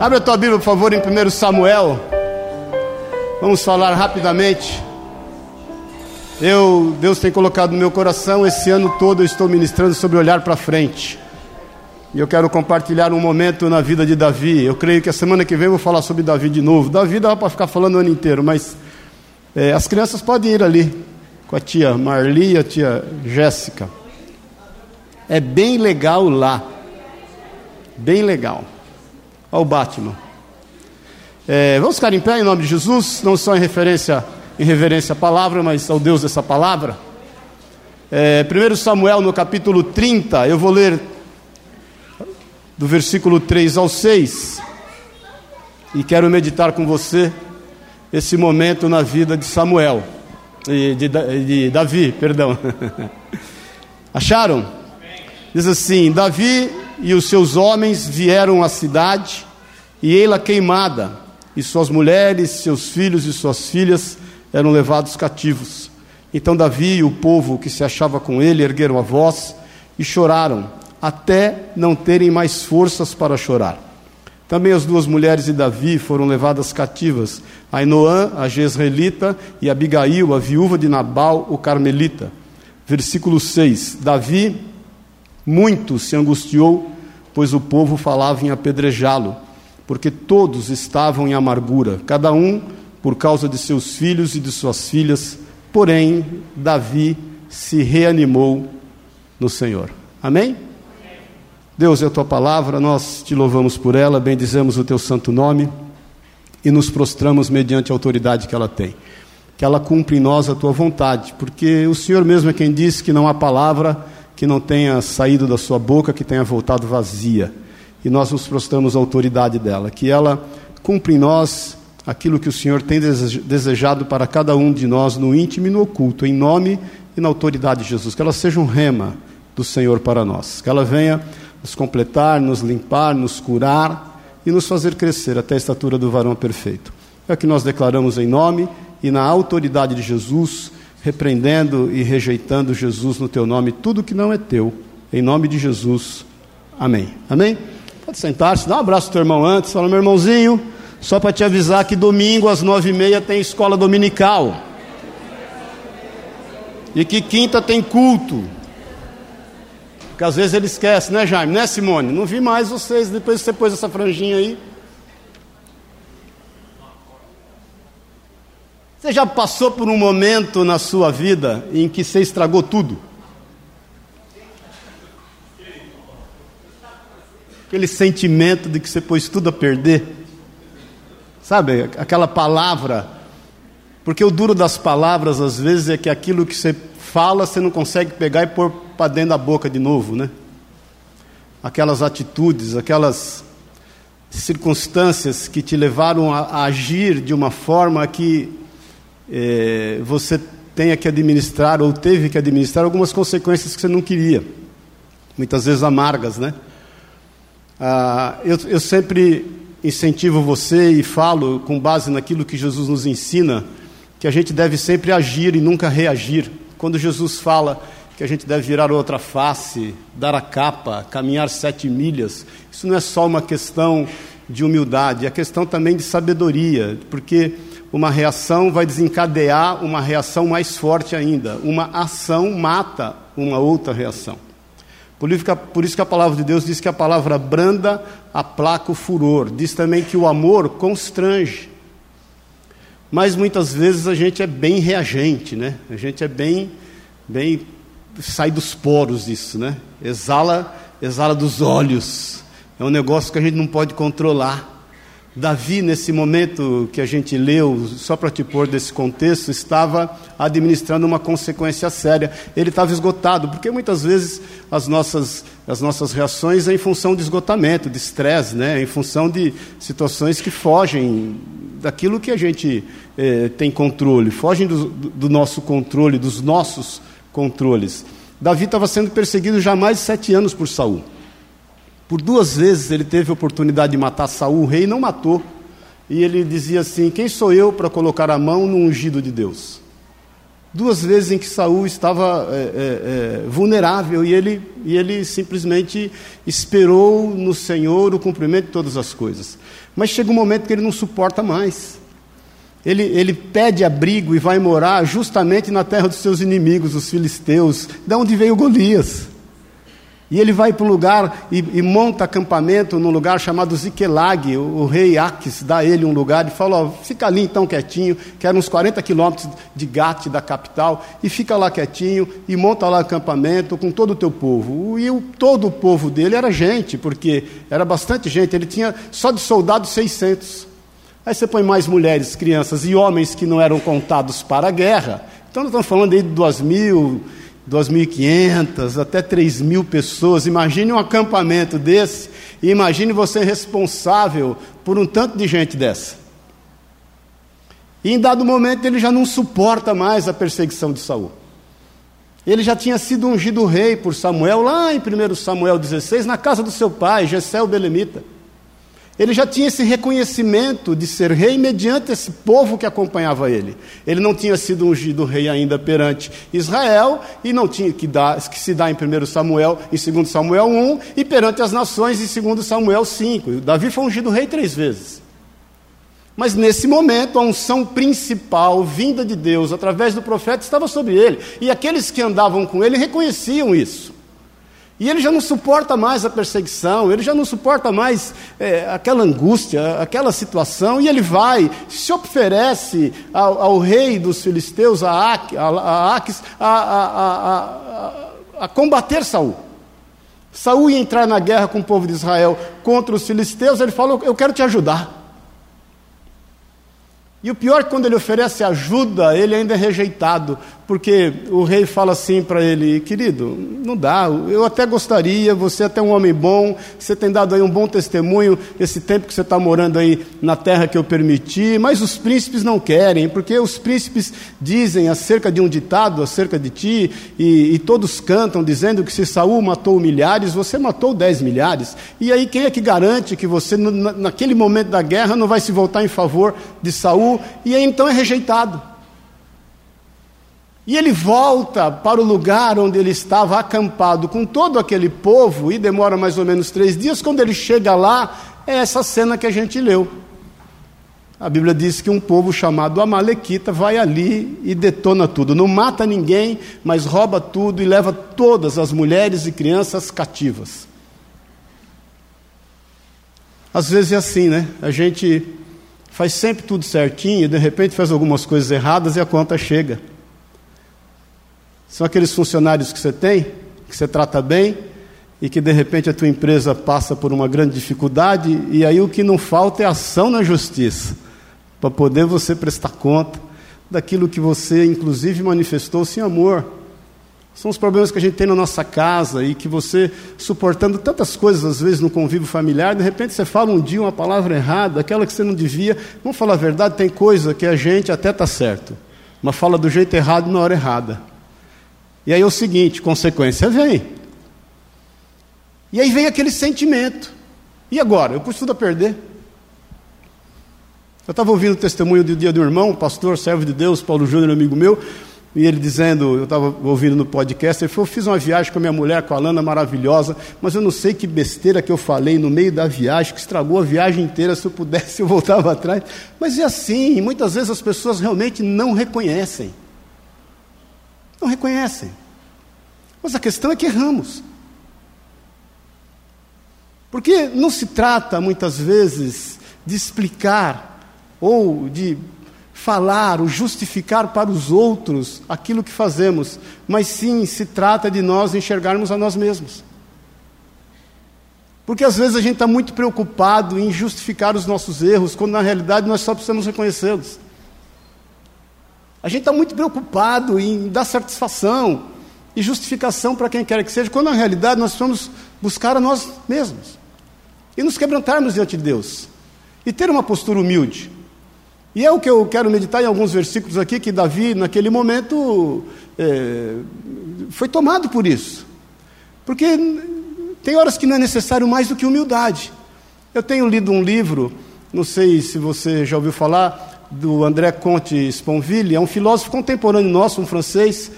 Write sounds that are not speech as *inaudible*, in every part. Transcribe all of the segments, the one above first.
Abre a tua Bíblia, por favor, em 1 Samuel. Vamos falar rapidamente. Eu, Deus tem colocado no meu coração, esse ano todo eu estou ministrando sobre olhar para frente. E eu quero compartilhar um momento na vida de Davi. Eu creio que a semana que vem eu vou falar sobre Davi de novo. Davi dá para ficar falando o ano inteiro, mas é, as crianças podem ir ali com a tia Marli e a tia Jéssica. É bem legal lá. Bem legal. Olha o Batman. É, vamos ficar em pé em nome de Jesus, não só em referência, em reverência à palavra, mas ao Deus dessa palavra. É, 1 Samuel no capítulo 30, eu vou ler do versículo 3 ao 6. E quero meditar com você esse momento na vida de Samuel, de, de, de Davi, perdão. *laughs* Acharam? Diz assim: Davi e os seus homens vieram à cidade, e ei-la queimada, e suas mulheres, seus filhos e suas filhas eram levados cativos. Então Davi e o povo que se achava com ele ergueram a voz e choraram até não terem mais forças para chorar. Também as duas mulheres de Davi foram levadas cativas, Ainoã, a jezreelita, e Abigail, a viúva de Nabal, o carmelita. Versículo 6: Davi muito se angustiou, pois o povo falava em apedrejá-lo, porque todos estavam em amargura, cada um por causa de seus filhos e de suas filhas. Porém, Davi se reanimou no Senhor. Amém? Deus, é a tua palavra, nós te louvamos por ela, bendizemos o teu santo nome e nos prostramos mediante a autoridade que ela tem. Que ela cumpra em nós a tua vontade, porque o Senhor mesmo é quem disse que não há palavra que não tenha saído da sua boca, que tenha voltado vazia. E nós nos prostramos à autoridade dela, que ela cumpra em nós aquilo que o Senhor tem desejado para cada um de nós no íntimo e no oculto, em nome e na autoridade de Jesus. Que ela seja um rema do Senhor para nós. Que ela venha nos completar, nos limpar, nos curar e nos fazer crescer até a estatura do varão perfeito. É o que nós declaramos em nome e na autoridade de Jesus, repreendendo e rejeitando Jesus no teu nome, tudo que não é teu, em nome de Jesus. Amém. Amém? Pode sentar-se, dá um abraço ao teu irmão antes, fala, meu irmãozinho, só para te avisar que domingo às nove e meia tem escola dominical. E que quinta tem culto. Porque às vezes ele esquece, né, Jaime? Né, Simone? Não vi mais vocês depois você pôs essa franjinha aí. Você já passou por um momento na sua vida em que você estragou tudo? Aquele sentimento de que você pôs tudo a perder? Sabe, aquela palavra. Porque o duro das palavras, às vezes, é que aquilo que você fala, você não consegue pegar e pôr para dentro da boca de novo, né? Aquelas atitudes, aquelas circunstâncias que te levaram a, agir de uma forma que é, você tenha que administrar ou teve que administrar algumas consequências que você não queria, muitas vezes amargas, né? Ah, eu, eu sempre incentivo você e falo com base naquilo que Jesus nos ensina, que a gente deve sempre agir e nunca reagir. Quando Jesus fala que a gente deve virar outra face, dar a capa, caminhar sete milhas, isso não é só uma questão de humildade, é questão também de sabedoria, porque uma reação vai desencadear uma reação mais forte ainda. Uma ação mata uma outra reação. Por isso, que a, palavra de Deus diz que a palavra branda aplaca o furor. Diz também que o amor constrange. Mas muitas vezes a gente é bem reagente, né? A gente é bem, bem sai dos poros isso, né? Exala, exala dos olhos. É um negócio que a gente não pode controlar. Davi, nesse momento que a gente leu, só para te pôr desse contexto, estava administrando uma consequência séria. Ele estava esgotado, porque muitas vezes as nossas, as nossas reações é em função de esgotamento, de estresse, né? em função de situações que fogem daquilo que a gente eh, tem controle, fogem do, do nosso controle, dos nossos controles. Davi estava sendo perseguido já há mais de sete anos por Saul. Por duas vezes ele teve a oportunidade de matar Saul, o rei não matou. E ele dizia assim: Quem sou eu para colocar a mão no ungido de Deus? duas vezes em que Saul estava é, é, vulnerável e ele, e ele simplesmente esperou no Senhor o cumprimento de todas as coisas. Mas chega um momento que ele não suporta mais. Ele, ele pede abrigo e vai morar justamente na terra dos seus inimigos, os filisteus, de onde veio Golias. E ele vai para um lugar e, e, monta acampamento num lugar chamado Ziquelag. O, o, rei Aques dá ele um lugar e fala: ó, fica ali então quietinho, que era uns 40 quilômetros de Gate, da capital, e fica lá quietinho e monta lá acampamento com todo o teu povo. E o, todo o povo dele era gente, porque era bastante gente. Ele tinha só de soldados 600. Aí você põe mais mulheres, crianças e homens que não eram contados para a guerra. Então nós estamos falando aí de duas mil 2.500 até 3 mil pessoas. Imagine um acampamento desse e imagine você responsável por um tanto de gente dessa. E em dado momento ele já não suporta mais a perseguição de Saul. Ele já tinha sido ungido rei por Samuel lá em 1 Samuel 16, na casa do seu pai, Jessé o Belemita. Ele já tinha esse reconhecimento de ser rei mediante esse povo que acompanhava ele. Ele não tinha sido ungido rei ainda perante Israel e não tinha que, dar, que se dá em 1 Samuel, em 2 Samuel 1 e perante as nações em 2 Samuel 5. Davi foi ungido rei três vezes. Mas nesse momento, a unção principal, vinda de Deus através do profeta, estava sobre ele. E aqueles que andavam com ele reconheciam isso. E ele já não suporta mais a perseguição, ele já não suporta mais é, aquela angústia, aquela situação, e ele vai, se oferece ao, ao rei dos filisteus, a, Aques, a, a, a, a, combater Saul. Saul ia entrar na guerra com o povo de Israel contra os filisteus, ele falou: Eu quero te ajudar. E o pior é que quando ele oferece ajuda, ele ainda é rejeitado, porque o rei fala assim para ele: querido, não dá, eu até gostaria, você é até um homem bom, você tem dado aí um bom testemunho esse tempo que você está morando aí na terra que eu permiti, mas os príncipes não querem, porque os príncipes dizem acerca de um ditado, acerca de ti, e, e todos cantam dizendo que se Saul matou milhares, você matou dez milhares. E aí quem é que garante que você, naquele momento da guerra, não vai se voltar em favor de Saul? E então é rejeitado. E ele volta para o lugar onde ele estava acampado com todo aquele povo, e demora mais ou menos três dias. Quando ele chega lá, é essa cena que a gente leu. A Bíblia diz que um povo chamado Amalequita vai ali e detona tudo. Não mata ninguém, mas rouba tudo e leva todas as mulheres e crianças cativas. Às vezes é assim, né? A gente faz sempre tudo certinho, e de repente faz algumas coisas erradas e a conta chega. São aqueles funcionários que você tem, que você trata bem, e que de repente a tua empresa passa por uma grande dificuldade, e aí o que não falta é ação na justiça, para poder você prestar conta daquilo que você, inclusive, manifestou sem amor. São os problemas que a gente tem na nossa casa e que você, suportando tantas coisas, às vezes, no convívio familiar, de repente você fala um dia uma palavra errada, aquela que você não devia. Vamos falar a verdade, tem coisa que a gente até está certo, mas fala do jeito errado na hora errada. E aí é o seguinte: consequência vem. E aí vem aquele sentimento. E agora? Eu pus tudo a perder. Eu estava ouvindo o testemunho do dia do irmão, pastor, servo de Deus, Paulo Júnior, amigo meu, e ele dizendo, eu estava ouvindo no podcast, ele falou, eu fiz uma viagem com a minha mulher, com a Lana, maravilhosa, mas eu não sei que besteira que eu falei no meio da viagem, que estragou a viagem inteira, se eu pudesse eu voltava atrás. Mas é assim, muitas vezes as pessoas realmente não reconhecem. Não reconhecem. Mas a questão é que erramos. Porque não se trata, muitas vezes, de explicar ou de falar ou justificar para os outros aquilo que fazemos, mas sim se trata de nós enxergarmos a nós mesmos. Porque às vezes a gente está muito preocupado em justificar os nossos erros, quando na realidade nós só precisamos reconhecê-los. A gente está muito preocupado em dar satisfação e justificação para quem quer que seja, quando na realidade nós vamos buscar a nós mesmos e nos quebrantarmos diante de Deus e ter uma postura humilde. E é o que eu quero meditar em alguns versículos aqui, que Davi, naquele momento, é, foi tomado por isso. Porque tem horas que não é necessário mais do que humildade. Eu tenho lido um livro, não sei se você já ouviu falar, do André Comte Sponville, é um filósofo contemporâneo nosso, um francês,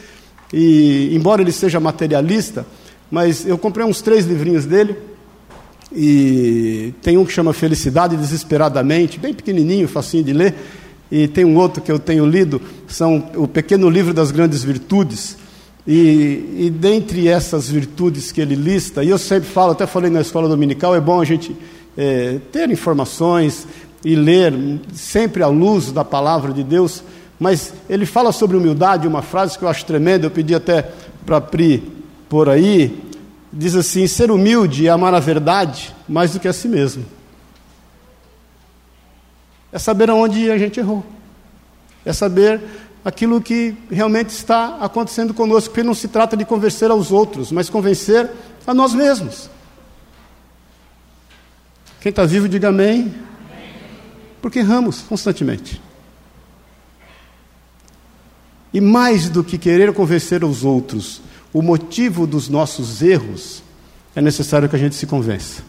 e embora ele seja materialista, mas eu comprei uns três livrinhos dele, e tem um que chama Felicidade Desesperadamente, bem pequenininho, facinho de ler, e tem um outro que eu tenho lido, são o Pequeno Livro das Grandes Virtudes, e, e dentre essas virtudes que ele lista, e eu sempre falo, até falei na escola dominical, é bom a gente é, ter informações e ler sempre à luz da palavra de Deus, mas ele fala sobre humildade, uma frase que eu acho tremenda, eu pedi até para Pri por aí, diz assim: ser humilde é amar a verdade mais do que a si mesmo. É saber aonde a gente errou. É saber aquilo que realmente está acontecendo conosco, porque não se trata de convencer aos outros, mas convencer a nós mesmos. Quem está vivo, diga amém. Porque erramos constantemente. E mais do que querer convencer os outros, o motivo dos nossos erros, é necessário que a gente se convença.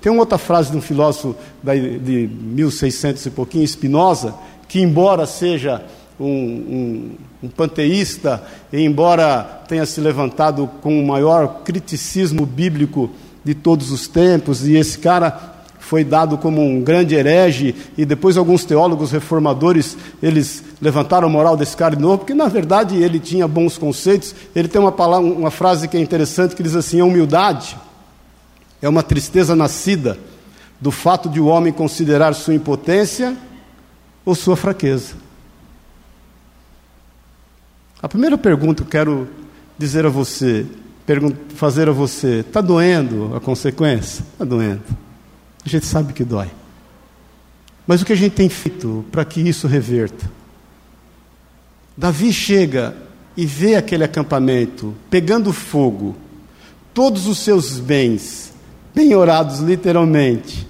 Tem uma outra frase de um filósofo de 1600 e pouquinho, Spinoza, que, embora seja um, um, um panteísta, e embora tenha se levantado com o maior criticismo bíblico de todos os tempos, e esse cara foi dado como um grande herege, e depois alguns teólogos reformadores, eles levantaram a moral desse cara de novo, porque na verdade ele tinha bons conceitos. Ele tem uma, palavra, uma frase que é interessante, que diz assim, a humildade é uma tristeza nascida do fato de o homem considerar sua impotência ou sua fraqueza. A primeira pergunta que eu quero dizer a você, fazer a você, está doendo a consequência? Está doendo. A gente sabe que dói. Mas o que a gente tem feito para que isso reverta? Davi chega e vê aquele acampamento pegando fogo, todos os seus bens, penhorados literalmente,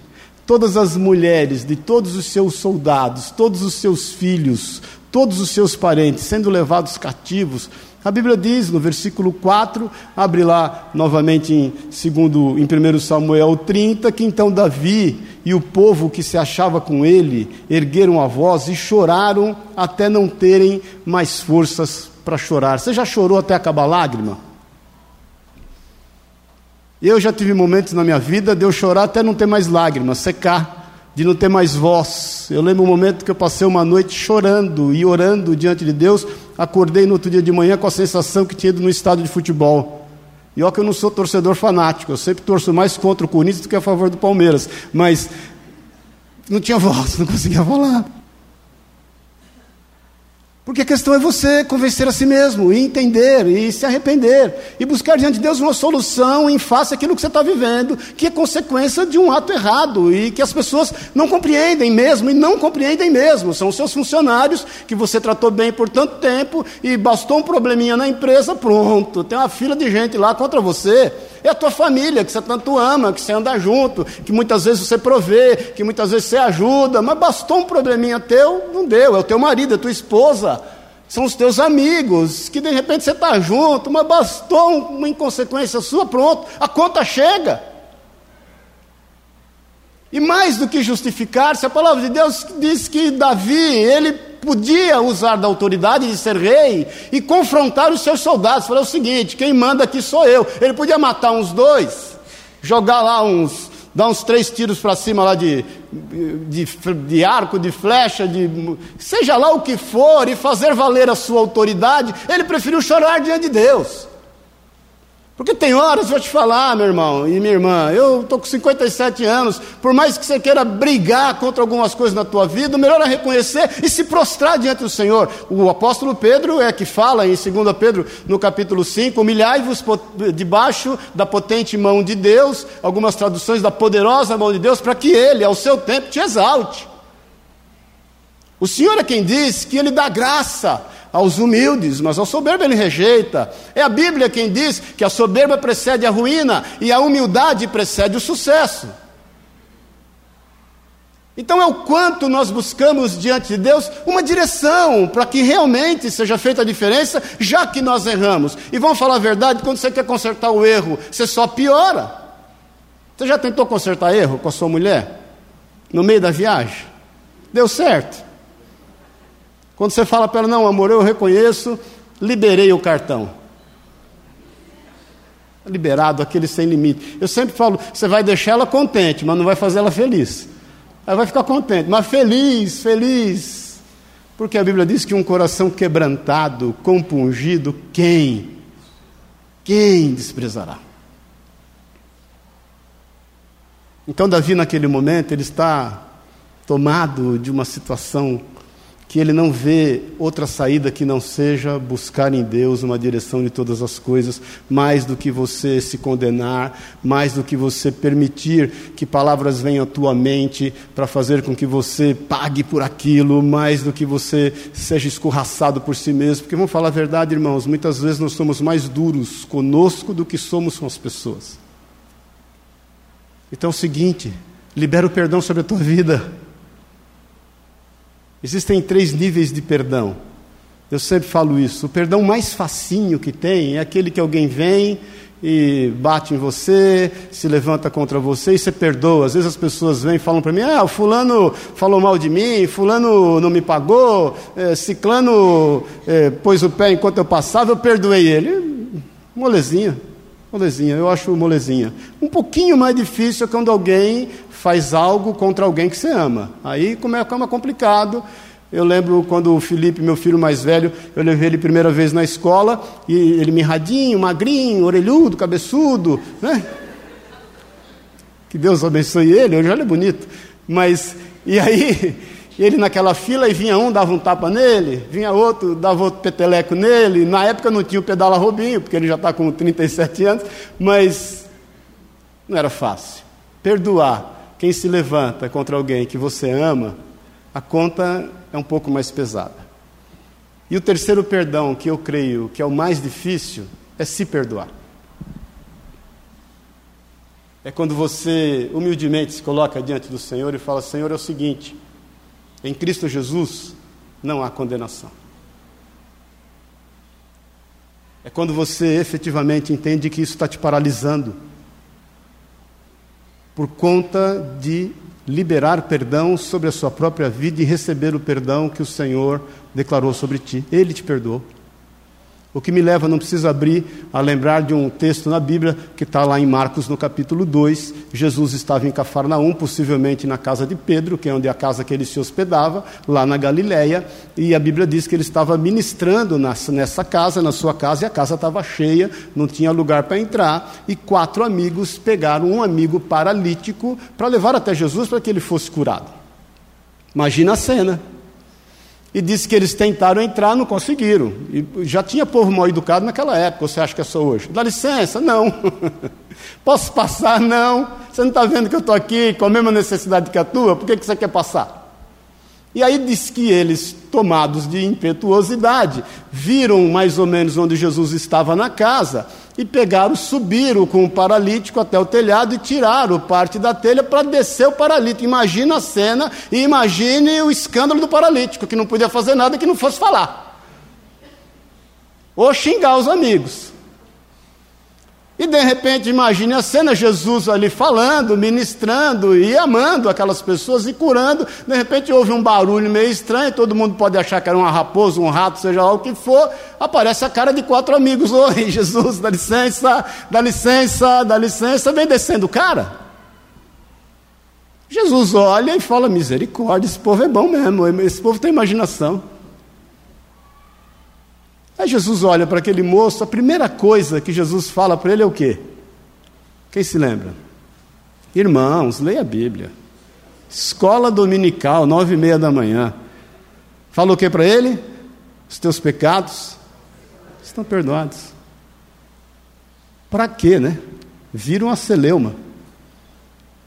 todas as mulheres de todos os seus soldados, todos os seus filhos, todos os seus parentes sendo levados cativos, a Bíblia diz no versículo 4, abre lá novamente em, segundo, em 1 Samuel 30, que então Davi e o povo que se achava com ele ergueram a voz e choraram até não terem mais forças para chorar. Você já chorou até acabar a lágrima? Eu já tive momentos na minha vida de eu chorar até não ter mais lágrimas, secar de não ter mais voz. Eu lembro um momento que eu passei uma noite chorando e orando diante de Deus. Acordei no outro dia de manhã com a sensação que tinha ido no estádio de futebol. E olha que eu não sou torcedor fanático, eu sempre torço mais contra o Corinthians do que a favor do Palmeiras. Mas não tinha *laughs* voz, não conseguia falar. Porque a questão é você convencer a si mesmo, e entender, e se arrepender, e buscar diante de Deus uma solução em face àquilo que você está vivendo, que é consequência de um ato errado, e que as pessoas não compreendem mesmo, e não compreendem mesmo. São seus funcionários que você tratou bem por tanto tempo, e bastou um probleminha na empresa, pronto, tem uma fila de gente lá contra você. É a tua família que você tanto ama, que você anda junto, que muitas vezes você provê, que muitas vezes você ajuda, mas bastou um probleminha teu, não deu, é o teu marido, é a tua esposa, são os teus amigos, que de repente você está junto, mas bastou uma inconsequência sua, pronto, a conta chega. E mais do que justificar-se, a palavra de Deus diz que Davi, ele podia usar da autoridade de ser rei e confrontar os seus soldados. Falar o seguinte: quem manda aqui sou eu. Ele podia matar uns dois, jogar lá uns, dar uns três tiros para cima lá de, de, de, arco, de flecha, de seja lá o que for, e fazer valer a sua autoridade. Ele preferiu chorar diante de Deus. Porque tem horas, vou te falar, meu irmão e minha irmã, eu estou com 57 anos, por mais que você queira brigar contra algumas coisas na tua vida, o melhor é reconhecer e se prostrar diante do Senhor. O apóstolo Pedro é que fala em 2 Pedro, no capítulo 5, humilhai-vos debaixo da potente mão de Deus, algumas traduções da poderosa mão de Deus, para que Ele, ao seu tempo, te exalte. O Senhor é quem diz que Ele dá graça aos humildes, mas ao soberbo ele rejeita. É a Bíblia quem diz que a soberba precede a ruína e a humildade precede o sucesso. Então é o quanto nós buscamos diante de Deus uma direção para que realmente seja feita a diferença, já que nós erramos. E vamos falar a verdade, quando você quer consertar o erro, você só piora. Você já tentou consertar erro com a sua mulher? No meio da viagem? Deu certo? Quando você fala para ela, não, amor, eu reconheço, liberei o cartão. Liberado, aquele sem limite. Eu sempre falo, você vai deixar ela contente, mas não vai fazer ela feliz. Ela vai ficar contente, mas feliz, feliz. Porque a Bíblia diz que um coração quebrantado, compungido, quem? Quem desprezará? Então, Davi, naquele momento, ele está tomado de uma situação que ele não vê outra saída que não seja buscar em Deus uma direção de todas as coisas, mais do que você se condenar, mais do que você permitir que palavras venham à tua mente para fazer com que você pague por aquilo, mais do que você seja escorraçado por si mesmo. Porque vamos falar a verdade, irmãos, muitas vezes nós somos mais duros conosco do que somos com as pessoas. Então é o seguinte, libera o perdão sobre a tua vida. Existem três níveis de perdão. Eu sempre falo isso. O perdão mais facinho que tem é aquele que alguém vem e bate em você, se levanta contra você e você perdoa. Às vezes as pessoas vêm e falam para mim: ah, o fulano falou mal de mim, fulano não me pagou, é, ciclano é, pôs o pé enquanto eu passava, eu perdoei ele. Molezinha, molezinha, eu acho molezinha. Um pouquinho mais difícil é quando alguém faz algo contra alguém que você ama. Aí como é, como complicado. Eu lembro quando o Felipe, meu filho mais velho, eu levei ele primeira vez na escola, e ele mirradinho, magrinho, orelhudo, cabeçudo, né? Que Deus abençoe ele, hoje ele é bonito. Mas, e aí, ele naquela fila, e vinha um, dava um tapa nele, vinha outro, dava outro peteleco nele. Na época não tinha o pedala Robinho, porque ele já está com 37 anos, mas não era fácil. Perdoar quem se levanta contra alguém que você ama, a conta é um pouco mais pesada. E o terceiro perdão, que eu creio que é o mais difícil, é se perdoar. É quando você humildemente se coloca diante do Senhor e fala: Senhor, é o seguinte, em Cristo Jesus não há condenação. É quando você efetivamente entende que isso está te paralisando por conta de liberar perdão sobre a sua própria vida e receber o perdão que o Senhor declarou sobre ti. Ele te perdoou. O que me leva, não precisa abrir, a lembrar de um texto na Bíblia que está lá em Marcos, no capítulo 2. Jesus estava em Cafarnaum, possivelmente na casa de Pedro, que é onde é a casa que ele se hospedava, lá na Galiléia, e a Bíblia diz que ele estava ministrando nessa casa, na sua casa, e a casa estava cheia, não tinha lugar para entrar, e quatro amigos pegaram um amigo paralítico para levar até Jesus para que ele fosse curado. Imagina a cena e disse que eles tentaram entrar, não conseguiram. E já tinha povo mal educado naquela época, você acha que é só hoje? Dá licença? Não. *laughs* Posso passar? Não. Você não está vendo que eu estou aqui com a mesma necessidade que a tua? Por que, que você quer passar? E aí diz que eles, tomados de impetuosidade, viram mais ou menos onde Jesus estava na casa e pegaram, subiram com o paralítico até o telhado e tiraram parte da telha para descer o paralítico. Imagina a cena e imagine o escândalo do paralítico, que não podia fazer nada que não fosse falar. Ou xingar os amigos. E de repente, imagine a cena: Jesus ali falando, ministrando e amando aquelas pessoas e curando. De repente, houve um barulho meio estranho. Todo mundo pode achar que era uma raposa, um rato, seja lá o que for. Aparece a cara de quatro amigos: Oi, *laughs* Jesus, dá licença, dá licença, dá licença. Vem descendo o cara. Jesus olha e fala: Misericórdia, esse povo é bom mesmo. Esse povo tem imaginação. Aí Jesus olha para aquele moço, a primeira coisa que Jesus fala para ele é o quê? Quem se lembra? Irmãos, leia a Bíblia. Escola dominical, nove e meia da manhã. Fala o que para ele? Os teus pecados estão perdoados. Para quê, né? Viram a celeuma.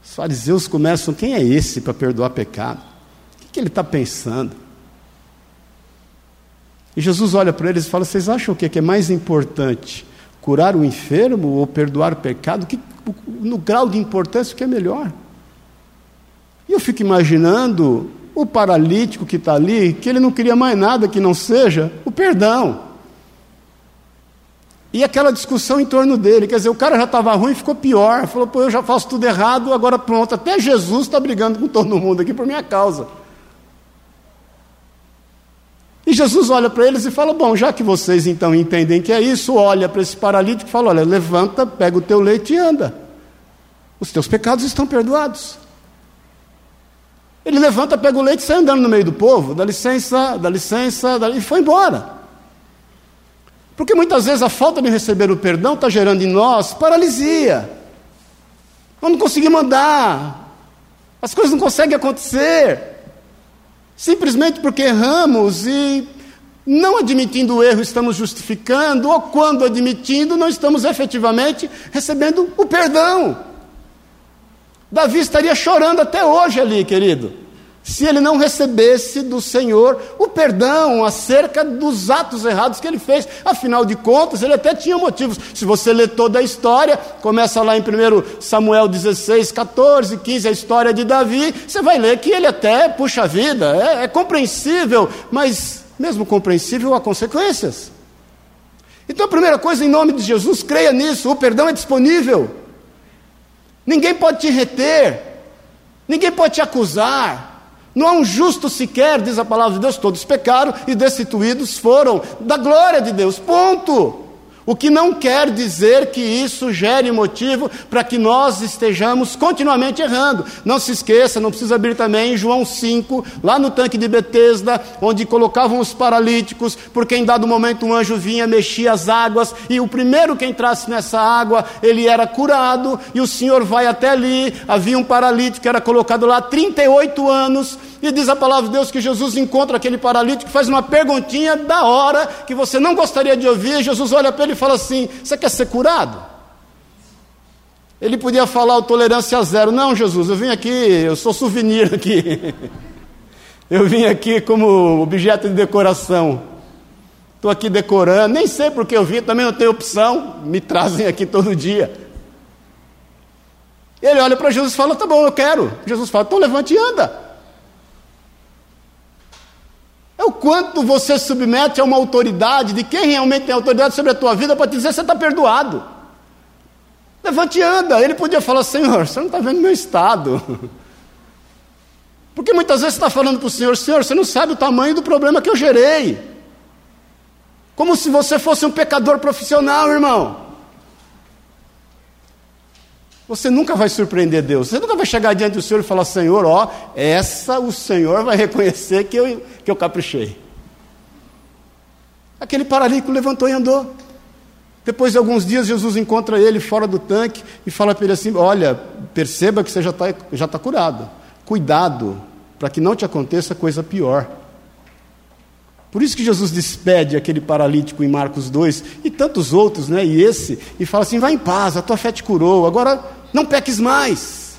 Os fariseus começam, quem é esse para perdoar pecado? O que, que ele está pensando? E Jesus olha para eles e fala: Vocês acham o que é mais importante? Curar o enfermo ou perdoar o pecado? Que, no grau de importância, o que é melhor? E eu fico imaginando o paralítico que está ali, que ele não queria mais nada que não seja o perdão. E aquela discussão em torno dele, quer dizer, o cara já estava ruim, ficou pior, falou, pô, eu já faço tudo errado, agora pronto, até Jesus está brigando com todo mundo aqui por minha causa. Jesus olha para eles e fala: Bom, já que vocês então entendem que é isso, olha para esse paralítico e fala: Olha, levanta, pega o teu leite e anda. Os teus pecados estão perdoados. Ele levanta, pega o leite e sai andando no meio do povo, dá licença, dá licença, dá... e foi embora. Porque muitas vezes a falta de receber o perdão está gerando em nós paralisia. Nós não conseguimos andar, as coisas não conseguem acontecer. Simplesmente porque erramos e, não admitindo o erro, estamos justificando, ou quando admitindo, não estamos efetivamente recebendo o perdão. Davi estaria chorando até hoje ali, querido, se ele não recebesse do Senhor o perdão acerca dos atos errados que ele fez. Afinal de contas, ele até tinha motivos. Se você ler toda a história, começa lá em 1 Samuel 16, 14, 15, a história de Davi, você vai ler que ele até, puxa vida, é, é compreensível, mas mesmo compreensível há consequências. Então a primeira coisa, em nome de Jesus, creia nisso, o perdão é disponível. Ninguém pode te reter, ninguém pode te acusar. Não há um justo sequer, diz a palavra de Deus, todos pecaram e destituídos foram da glória de Deus. Ponto. O que não quer dizer que isso gere motivo para que nós estejamos continuamente errando. Não se esqueça, não precisa abrir também João 5, lá no tanque de Betesda, onde colocavam os paralíticos, porque em dado momento um anjo vinha, mexia as águas, e o primeiro que entrasse nessa água, ele era curado, e o Senhor vai até ali, havia um paralítico que era colocado lá há 38 anos, e diz a palavra de Deus que Jesus encontra aquele paralítico, faz uma perguntinha da hora que você não gostaria de ouvir. Jesus olha para ele e fala assim: Você quer ser curado? Ele podia falar o tolerância zero. Não, Jesus, eu vim aqui, eu sou souvenir aqui. *laughs* Eu vim aqui como objeto de decoração. Estou aqui decorando, nem sei porque eu vim, também não tenho opção, me trazem aqui todo dia. Ele olha para Jesus e fala: Tá bom, eu quero. Jesus fala: Então levante e anda. É o quanto você submete a uma autoridade, de quem realmente tem autoridade sobre a tua vida, para te dizer você está perdoado. Levante e anda. Ele podia falar, Senhor, você não está vendo meu estado. Porque muitas vezes você está falando para o Senhor, Senhor, você não sabe o tamanho do problema que eu gerei. Como se você fosse um pecador profissional, irmão. Você nunca vai surpreender Deus. Você nunca vai chegar diante do Senhor e falar: Senhor, ó, essa o Senhor vai reconhecer que eu, que eu caprichei. Aquele paralítico levantou e andou. Depois de alguns dias, Jesus encontra ele fora do tanque e fala para ele assim: Olha, perceba que você já está já tá curado. Cuidado, para que não te aconteça coisa pior. Por isso que Jesus despede aquele paralítico em Marcos 2 e tantos outros, né? E esse, e fala assim: vai em paz, a tua fé te curou, agora não peques mais.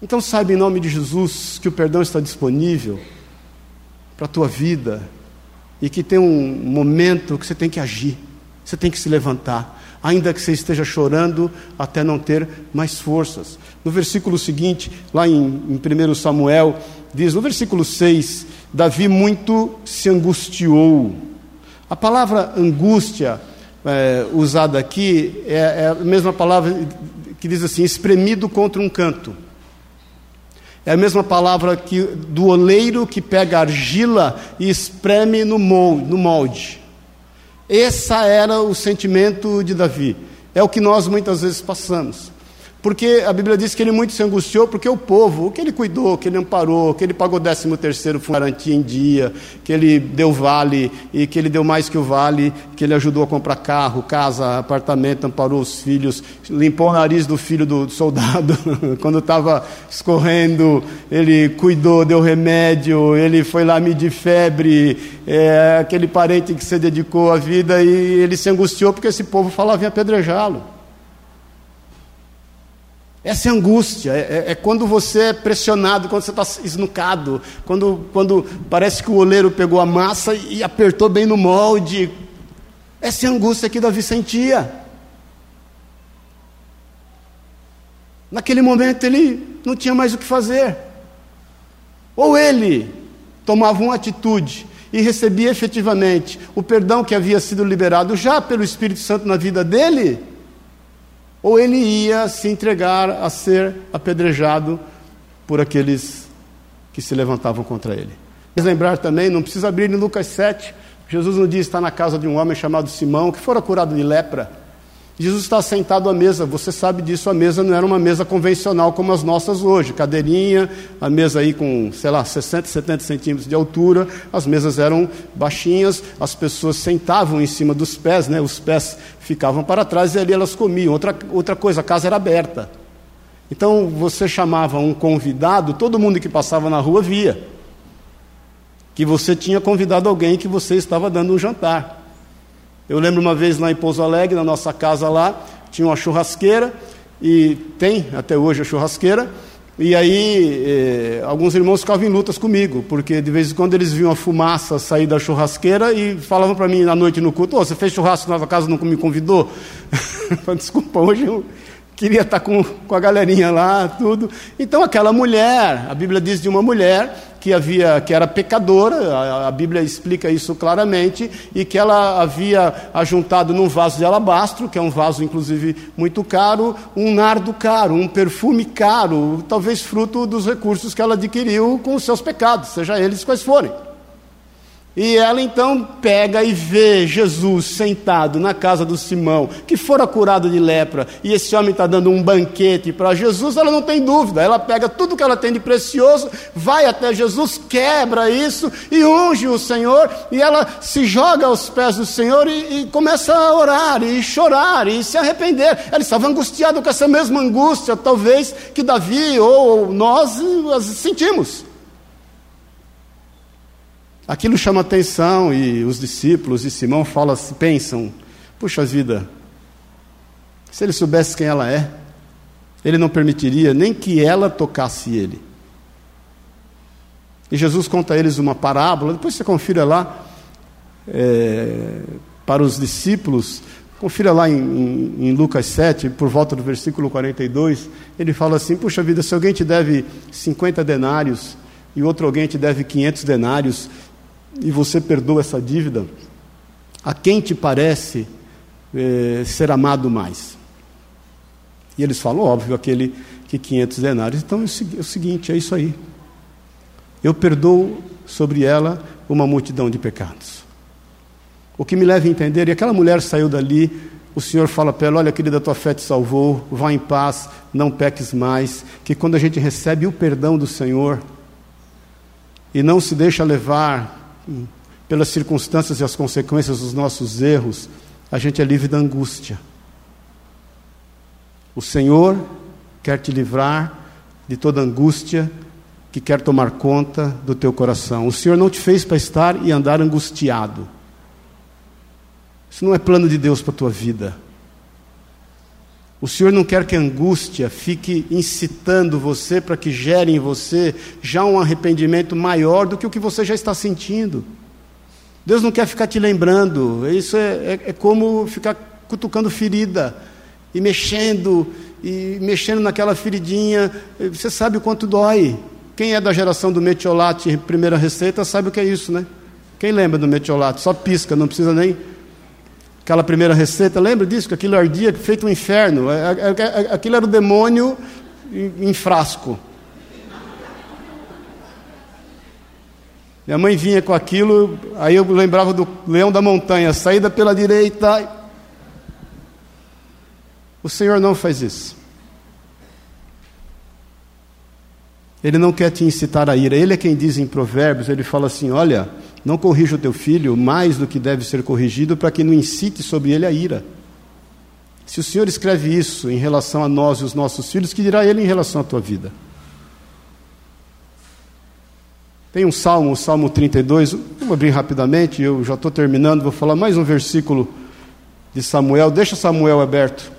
Então saiba em nome de Jesus que o perdão está disponível para a tua vida e que tem um momento que você tem que agir, você tem que se levantar, ainda que você esteja chorando até não ter mais forças. No versículo seguinte, lá em, em 1 Samuel, diz, no versículo 6, Davi muito se angustiou. A palavra angústia é, usada aqui é, é, a mesma palavra que diz assim: espremido contra um canto. É a mesma palavra que do oleiro que pega argila e espreme no molde. No molde. Esse era o sentimento de Davi. É o que nós muitas vezes passamos. Porque a Bíblia diz que ele muito se angustiou, porque o povo, o que ele cuidou, que ele amparou, que ele pagou 13 terceiro garantia em dia, que ele deu vale, e que ele deu mais que o vale, que ele ajudou a comprar carro, casa, apartamento, amparou os filhos, limpou o nariz do filho do soldado, *laughs* quando estava escorrendo, ele cuidou, deu remédio, ele foi lá medir febre, é, aquele parente que se dedicou à vida, e ele se angustiou porque esse povo falava em apedrejá-lo. Essa é angústia, é, é, é, quando você é pressionado, quando você está esnucado, quando, quando parece que o oleiro pegou a massa e apertou bem no molde. Essa é angústia que Davi sentia. Naquele momento ele não tinha mais o que fazer. Ou ele tomava uma atitude e recebia efetivamente o perdão que havia sido liberado já pelo Espírito Santo na vida dele ou ele ia se entregar a ser apedrejado por aqueles que se levantavam contra ele. lembrar também, não precisa abrir em Lucas 7. Jesus no dia está na casa de um homem chamado Simão, que fora curado de lepra. Jesus está sentado à mesa, você sabe disso, a mesa não era uma mesa convencional como as nossas hoje, cadeirinha, a mesa aí com, sei lá, 60, 70 centímetros de altura, as mesas eram baixinhas, as pessoas sentavam em cima dos pés, né? os pés ficavam para trás e ali elas comiam. Outra, outra coisa, a casa era aberta. Então você chamava um convidado, todo mundo que passava na rua via que você tinha convidado alguém que você estava dando um jantar. Eu lembro uma vez lá em Pouso Alegre, na nossa casa lá, tinha uma churrasqueira, e tem até hoje a churrasqueira, e aí eh, alguns irmãos ficavam em lutas comigo, porque de vez em quando eles viam a fumaça sair da churrasqueira e falavam para mim na noite no culto, oh, você fez churrasco na nossa casa não me convidou? *laughs* Desculpa, hoje eu queria estar com, com a galerinha lá, tudo. Então aquela mulher, a Bíblia diz de uma mulher que havia que era pecadora, a, a, Bíblia explica isso claramente, e que ela havia ajuntado num vaso de alabastro, que é um vaso inclusive muito caro, um nardo caro, um perfume caro, talvez fruto dos recursos que ela adquiriu com os seus pecados, seja eles quais forem. E ela então pega e vê Jesus sentado na casa do Simão, que fora curado de lepra, e esse homem está dando um banquete para Jesus, ela não tem dúvida, ela pega tudo que ela tem de precioso, vai até Jesus, quebra isso e unge o Senhor, e ela se joga aos pés do Senhor e, e começa a orar e chorar e se arrepender. Ela estava angustiada com essa mesma angústia, talvez, que Davi ou nós sentimos. Aquilo chama atenção e os discípulos e Simão falam, pensam: puxa vida, se ele soubesse quem ela é, ele não permitiria nem que ela tocasse ele. E Jesus conta a eles uma parábola, depois você confira lá, é, para os discípulos, confira lá em, em, em, Lucas 7, por volta do versículo 42, ele fala assim: Puxa vida, se alguém te deve 50 denários e outro alguém te deve 500 denários, e você perdoa essa dívida, a quem te parece é, ser amado mais? E eles falam, óbvio, aquele que 500 denários. Então é o seguinte, é isso aí. Eu perdoo sobre ela uma multidão de pecados. O que me leva a entender, e aquela mulher saiu dali, o Senhor fala para ela: Olha, querida, tua fé te salvou, vá em paz, não peques mais. Que quando a gente recebe o perdão do Senhor e não se deixa levar pelas circunstâncias e as consequências dos nossos erros, a gente é livre da angústia. O Senhor quer te livrar de toda angústia que quer tomar conta do teu coração. O Senhor não te fez para estar e andar angustiado. Isso não é plano de Deus para a tua vida. O Senhor não quer que a angústia fique incitando você para que gere em você já um arrependimento maior do que o que você já está sentindo. Deus não quer ficar te lembrando, isso é, é, é como ficar cutucando ferida e mexendo, e mexendo naquela feridinha, você sabe o quanto dói. Quem é da geração do metiolate, primeira receita, sabe o que é isso, né? Quem lembra do metiolate? Só pisca, não precisa nem aquela primeira receita, lembra disso? Que aquilo ardia, feito um inferno. É, é, é, aquilo era o demônio em frasco. Minha mãe vinha com aquilo, aí eu lembrava do leão da montanha, saída pela direita. O Senhor não faz isso. Ele não quer te incitar a ira. Ele é quem diz em Provérbios, ele fala assim: olha, não corrija o teu filho mais do que deve ser corrigido, para que não incite sobre ele a ira. Se o Senhor escreve isso em relação a nós e os nossos filhos, que dirá ele em relação à tua vida? Tem um salmo, o salmo 32, vou abrir rapidamente, eu já estou terminando, vou falar mais um versículo de Samuel, deixa Samuel aberto.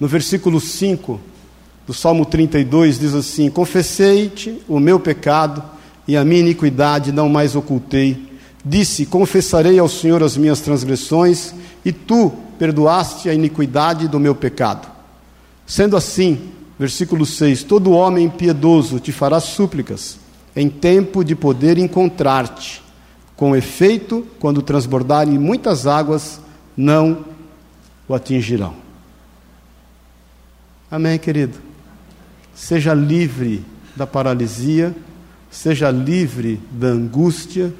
No versículo 5 do salmo 32 diz assim: Confessei-te o meu pecado e a minha iniquidade não mais ocultei. Disse: Confessarei ao Senhor as minhas transgressões, e tu perdoaste a iniquidade do meu pecado. Sendo assim, versículo 6: Todo homem piedoso te fará súplicas, em tempo de poder encontrar-te. Com efeito, quando transbordarem muitas águas, não o atingirão. Amém, querido? Seja livre da paralisia seja livre da angústia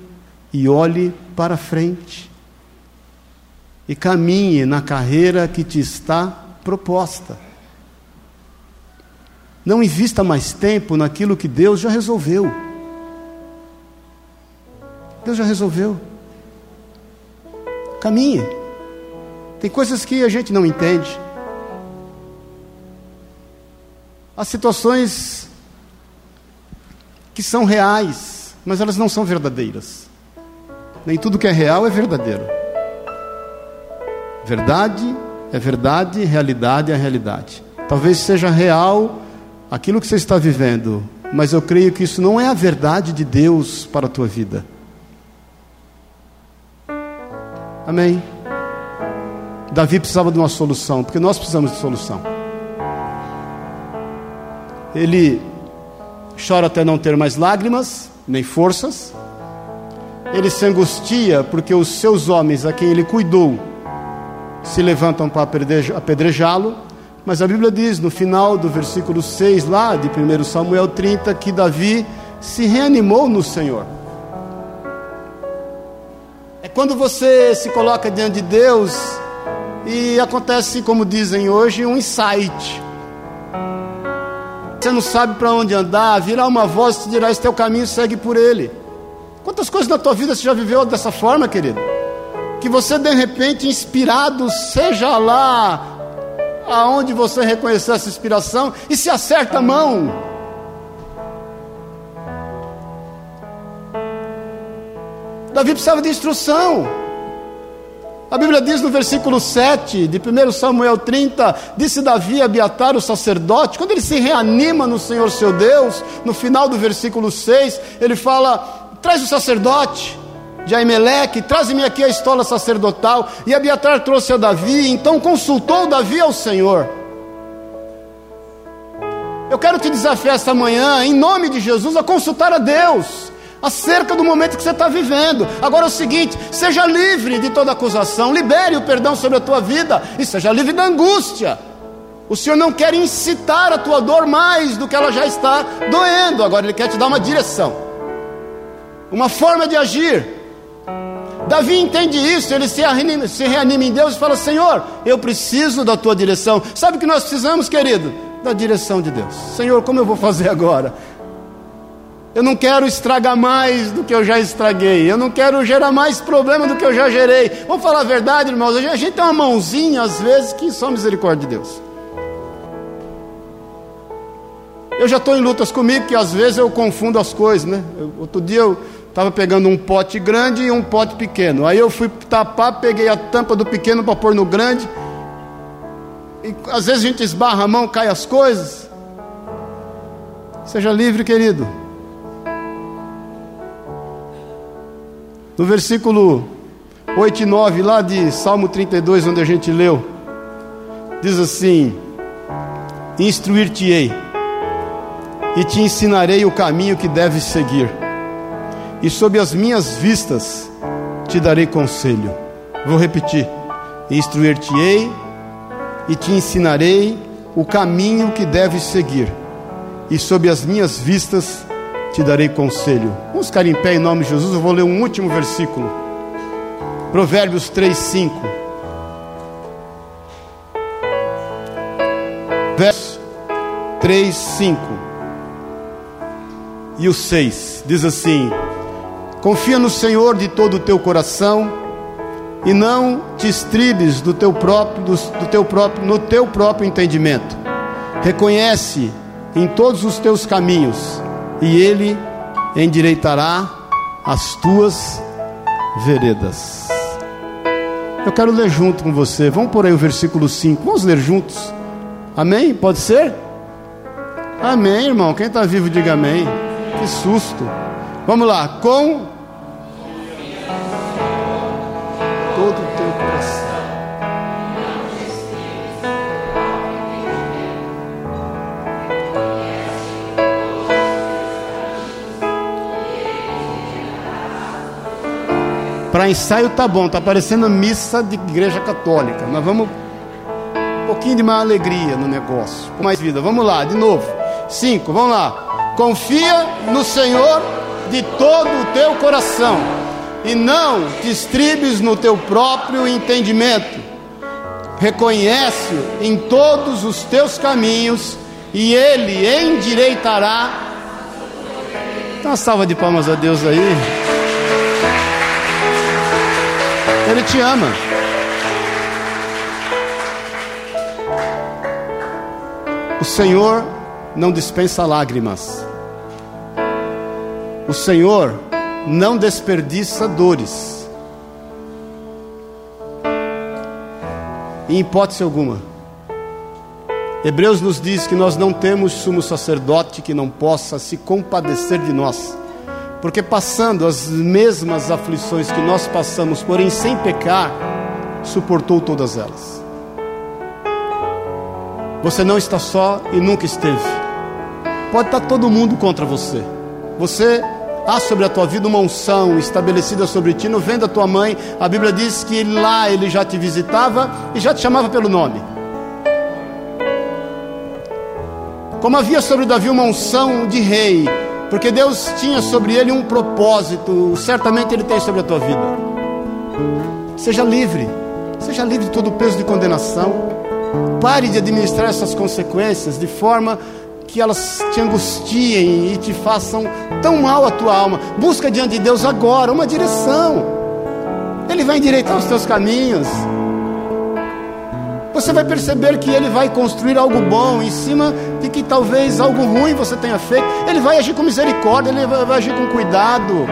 e olhe para frente. E caminhe na carreira que te está proposta. Não invista mais tempo naquilo que Deus já resolveu. Deus já resolveu. Caminhe. Tem coisas que a gente não entende. Há situações que são reais, mas elas não são verdadeiras. Nem tudo que é real é verdadeiro. Verdade é verdade, realidade é realidade. Talvez seja real aquilo que você está vivendo, mas eu creio que isso não é a verdade de Deus para a tua vida. Amém. Davi precisava de uma solução, porque nós precisamos de solução. Ele chora até não ter mais lágrimas, nem forças. Ele se angustia porque os seus homens, a quem ele cuidou, se levantam para apedrejá-lo. Mas a Bíblia diz no final do versículo 6, lá de 1 Samuel 30, que Davi se reanimou no Senhor. É quando você se coloca diante de Deus e acontece, como dizem hoje, um insight. Você não sabe para onde andar, virá uma voz e te dirá: Esse teu caminho segue por ele. Quantas coisas na tua vida você já viveu dessa forma, querido? Que você de repente, inspirado, seja lá aonde você reconhecer essa inspiração e se acerta a mão. Davi precisava de instrução. A Bíblia diz no versículo 7 de 1 Samuel 30: Disse Davi a Abiatar, o sacerdote, quando ele se reanima no Senhor seu Deus, no final do versículo 6, ele fala: Traz o sacerdote de Aimeleque, traze-me aqui a estola sacerdotal. E Abiatar trouxe a Davi, então consultou Davi ao Senhor. Eu quero te desafiar esta manhã, em nome de Jesus, a consultar a Deus acerca do momento que você está vivendo. Agora é o seguinte: seja livre de toda acusação, libere o perdão sobre a tua vida e seja livre da angústia. O Senhor não quer incitar a tua dor mais do que ela já está doendo, agora Ele quer te dar uma direção, uma forma de agir. Davi entende isso, ele se reanima, se reanima em Deus e fala: Senhor, eu preciso da tua direção. Sabe o que nós precisamos, querido? Da direção de Deus. Senhor, como eu vou fazer agora? Eu não quero estragar mais do que eu já estraguei. Eu não quero gerar mais problema do que eu já gerei. Vamos falar a verdade, irmãos. A gente tem uma mãozinha, às vezes, que só misericórdia de Deus. Eu já estou em lutas comigo, que às vezes eu confundo as coisas, né? Eu, outro dia eu Estava pegando um pote grande e um pote pequeno. Aí eu fui tapar, peguei a tampa do pequeno para pôr no grande. E às vezes a gente esbarra a mão, cai as coisas. Seja livre, querido. No versículo 8 e 9, lá de Salmo 32, onde a gente leu, diz assim: Instruir-te-ei e te ensinarei o caminho que deves seguir e sob as minhas vistas te darei conselho. Vou repetir: instruir-te-ei e te ensinarei o caminho que deves seguir, e sob as minhas vistas te darei conselho. Vamos ficar em pé em nome de Jesus. Eu vou ler um último versículo. Provérbios 3, 5. Verso 3, 5 e o 6 diz assim: Confia no Senhor de todo o teu coração e não te estribes do teu próprio, do, do teu próprio, no teu próprio entendimento. Reconhece em todos os teus caminhos e Ele endireitará as tuas veredas. Eu quero ler junto com você. Vamos por aí o versículo 5. Vamos ler juntos. Amém? Pode ser? Amém, irmão. Quem está vivo, diga amém. Que susto. Vamos lá. Com Para ensaio tá bom, tá parecendo missa de igreja católica. Nós vamos um pouquinho de mais alegria no negócio, com mais vida. Vamos lá, de novo. Cinco, vamos lá. Confia no Senhor de todo o teu coração e não te estribes no teu próprio entendimento. Reconhece-o em todos os teus caminhos e ele endireitará. Dá uma salva de palmas a Deus aí. Ele te ama. O Senhor não dispensa lágrimas. O Senhor não desperdiça dores. Em hipótese alguma. Hebreus nos diz que nós não temos sumo sacerdote que não possa se compadecer de nós, porque passando as mesmas aflições que nós passamos, porém sem pecar, suportou todas elas. Você não está só e nunca esteve. Pode estar todo mundo contra você. Você há sobre a tua vida uma unção estabelecida sobre ti. No vento da tua mãe, a Bíblia diz que lá ele já te visitava e já te chamava pelo nome. Como havia sobre Davi uma unção de rei, porque Deus tinha sobre ele um propósito, certamente ele tem sobre a tua vida. Seja livre, seja livre de todo o peso de condenação. Pare de administrar essas consequências de forma que elas te angustiem e te façam tão mal à tua alma. Busca diante de Deus agora uma direção. Ele vai endireitar os teus caminhos. Você vai perceber que Ele vai construir algo bom em cima de que talvez algo ruim você tenha feito. Ele vai agir com misericórdia, Ele vai agir com cuidado.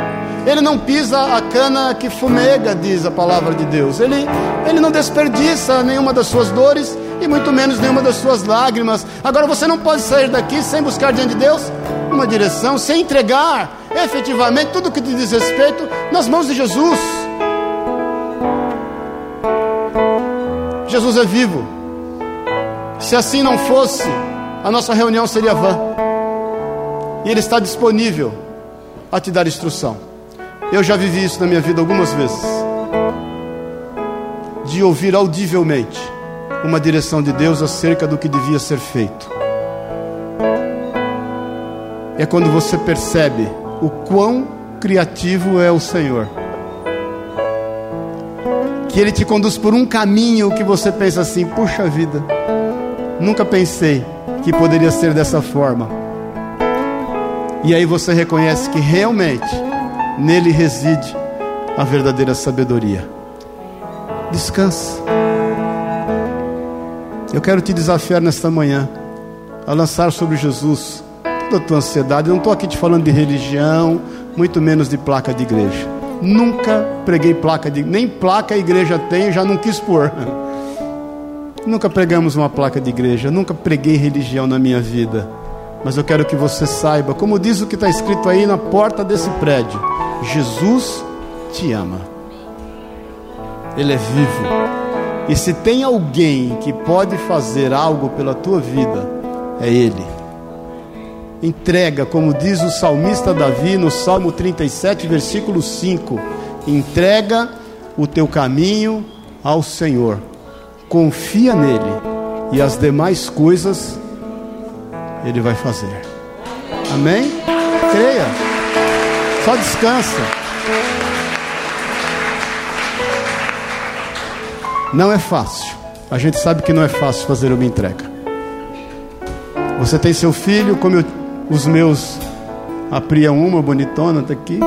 Ele não pisa a cana que fumega, diz a palavra de Deus. Ele, ele não desperdiça nenhuma das suas dores e muito menos nenhuma das suas lágrimas. Agora você não pode sair daqui sem buscar diante de Deus uma direção, sem entregar efetivamente tudo o que te diz respeito nas mãos de Jesus. Jesus é vivo. Se assim não fosse, a nossa reunião seria vã. E Ele está disponível a te dar instrução. Eu já vivi isso na minha vida algumas vezes. De ouvir audivelmente uma direção de Deus acerca do que devia ser feito. É quando você percebe o quão criativo é o Senhor. Que Ele te conduz por um caminho que você pensa assim: puxa vida, nunca pensei que poderia ser dessa forma. E aí você reconhece que realmente nele reside a verdadeira sabedoria. Descansa. Eu quero te desafiar nesta manhã a lançar sobre Jesus toda a tua ansiedade. Eu não estou aqui te falando de religião, muito menos de placa de igreja. Nunca preguei placa de nem placa a igreja tem, já não quis pôr. *laughs* Nunca pregamos uma placa de igreja, nunca preguei religião na minha vida. Mas eu quero que você saiba, como diz o que está escrito aí na porta desse prédio: Jesus te ama. Ele é vivo. E se tem alguém que pode fazer algo pela tua vida, é Ele. Entrega, como diz o salmista Davi no Salmo 37, versículo 5: entrega o teu caminho ao Senhor, confia nele, e as demais coisas Ele vai fazer. Amém? Creia, só descansa. Não é fácil. A gente sabe que não é fácil fazer uma entrega. Você tem seu filho, como eu, os meus, a Priya uma, bonitona, está aqui.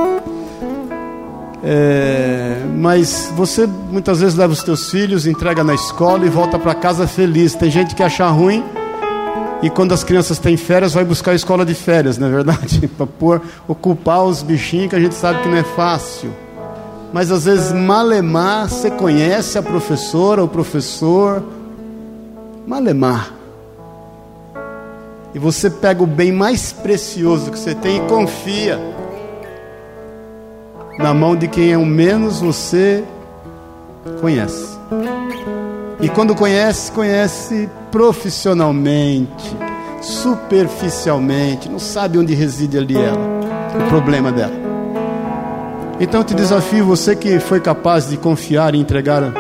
É, mas você muitas vezes leva os teus filhos, entrega na escola e volta para casa feliz. Tem gente que acha ruim e quando as crianças têm férias vai buscar a escola de férias, não é verdade? *laughs* para ocupar os bichinhos que a gente sabe que não é fácil mas às vezes malemar, você conhece a professora, o professor, malemar. E você pega o bem mais precioso que você tem e confia na mão de quem é o menos você conhece. E quando conhece, conhece profissionalmente, superficialmente, não sabe onde reside ali ela, o problema dela. Então eu te desafio, você que foi capaz de confiar e entregar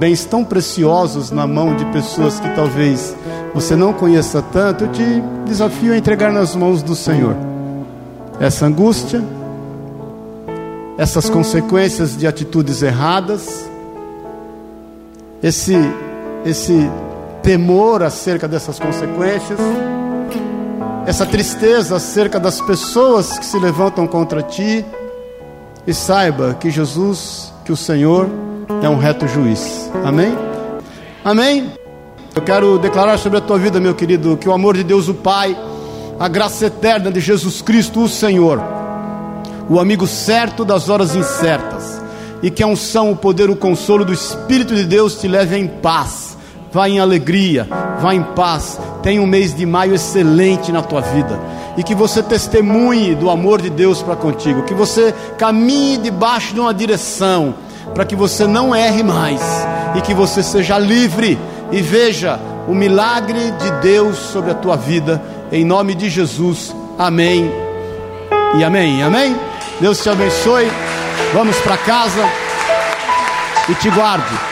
bens tão preciosos na mão de pessoas que talvez você não conheça tanto, eu te desafio a entregar nas mãos do Senhor essa angústia, essas consequências de atitudes erradas, esse, esse temor acerca dessas consequências, essa tristeza acerca das pessoas que se levantam contra ti, e saiba que Jesus, que o Senhor, é um reto juiz. Amém? Amém? Eu quero declarar sobre a tua vida, meu querido, que o amor de Deus, o Pai, a graça eterna de Jesus Cristo, o Senhor, o amigo certo das horas incertas, e que a unção, o poder, o consolo do Espírito de Deus te leve em paz. Vá em alegria, vá em paz. Tenha um mês de maio excelente na tua vida. E que você testemunhe do amor de Deus para contigo. Que você caminhe debaixo de uma direção. Para que você não erre mais. E que você seja livre. E veja o milagre de Deus sobre a tua vida em nome de Jesus. Amém. E amém. Amém. Deus te abençoe. Vamos para casa e te guarde.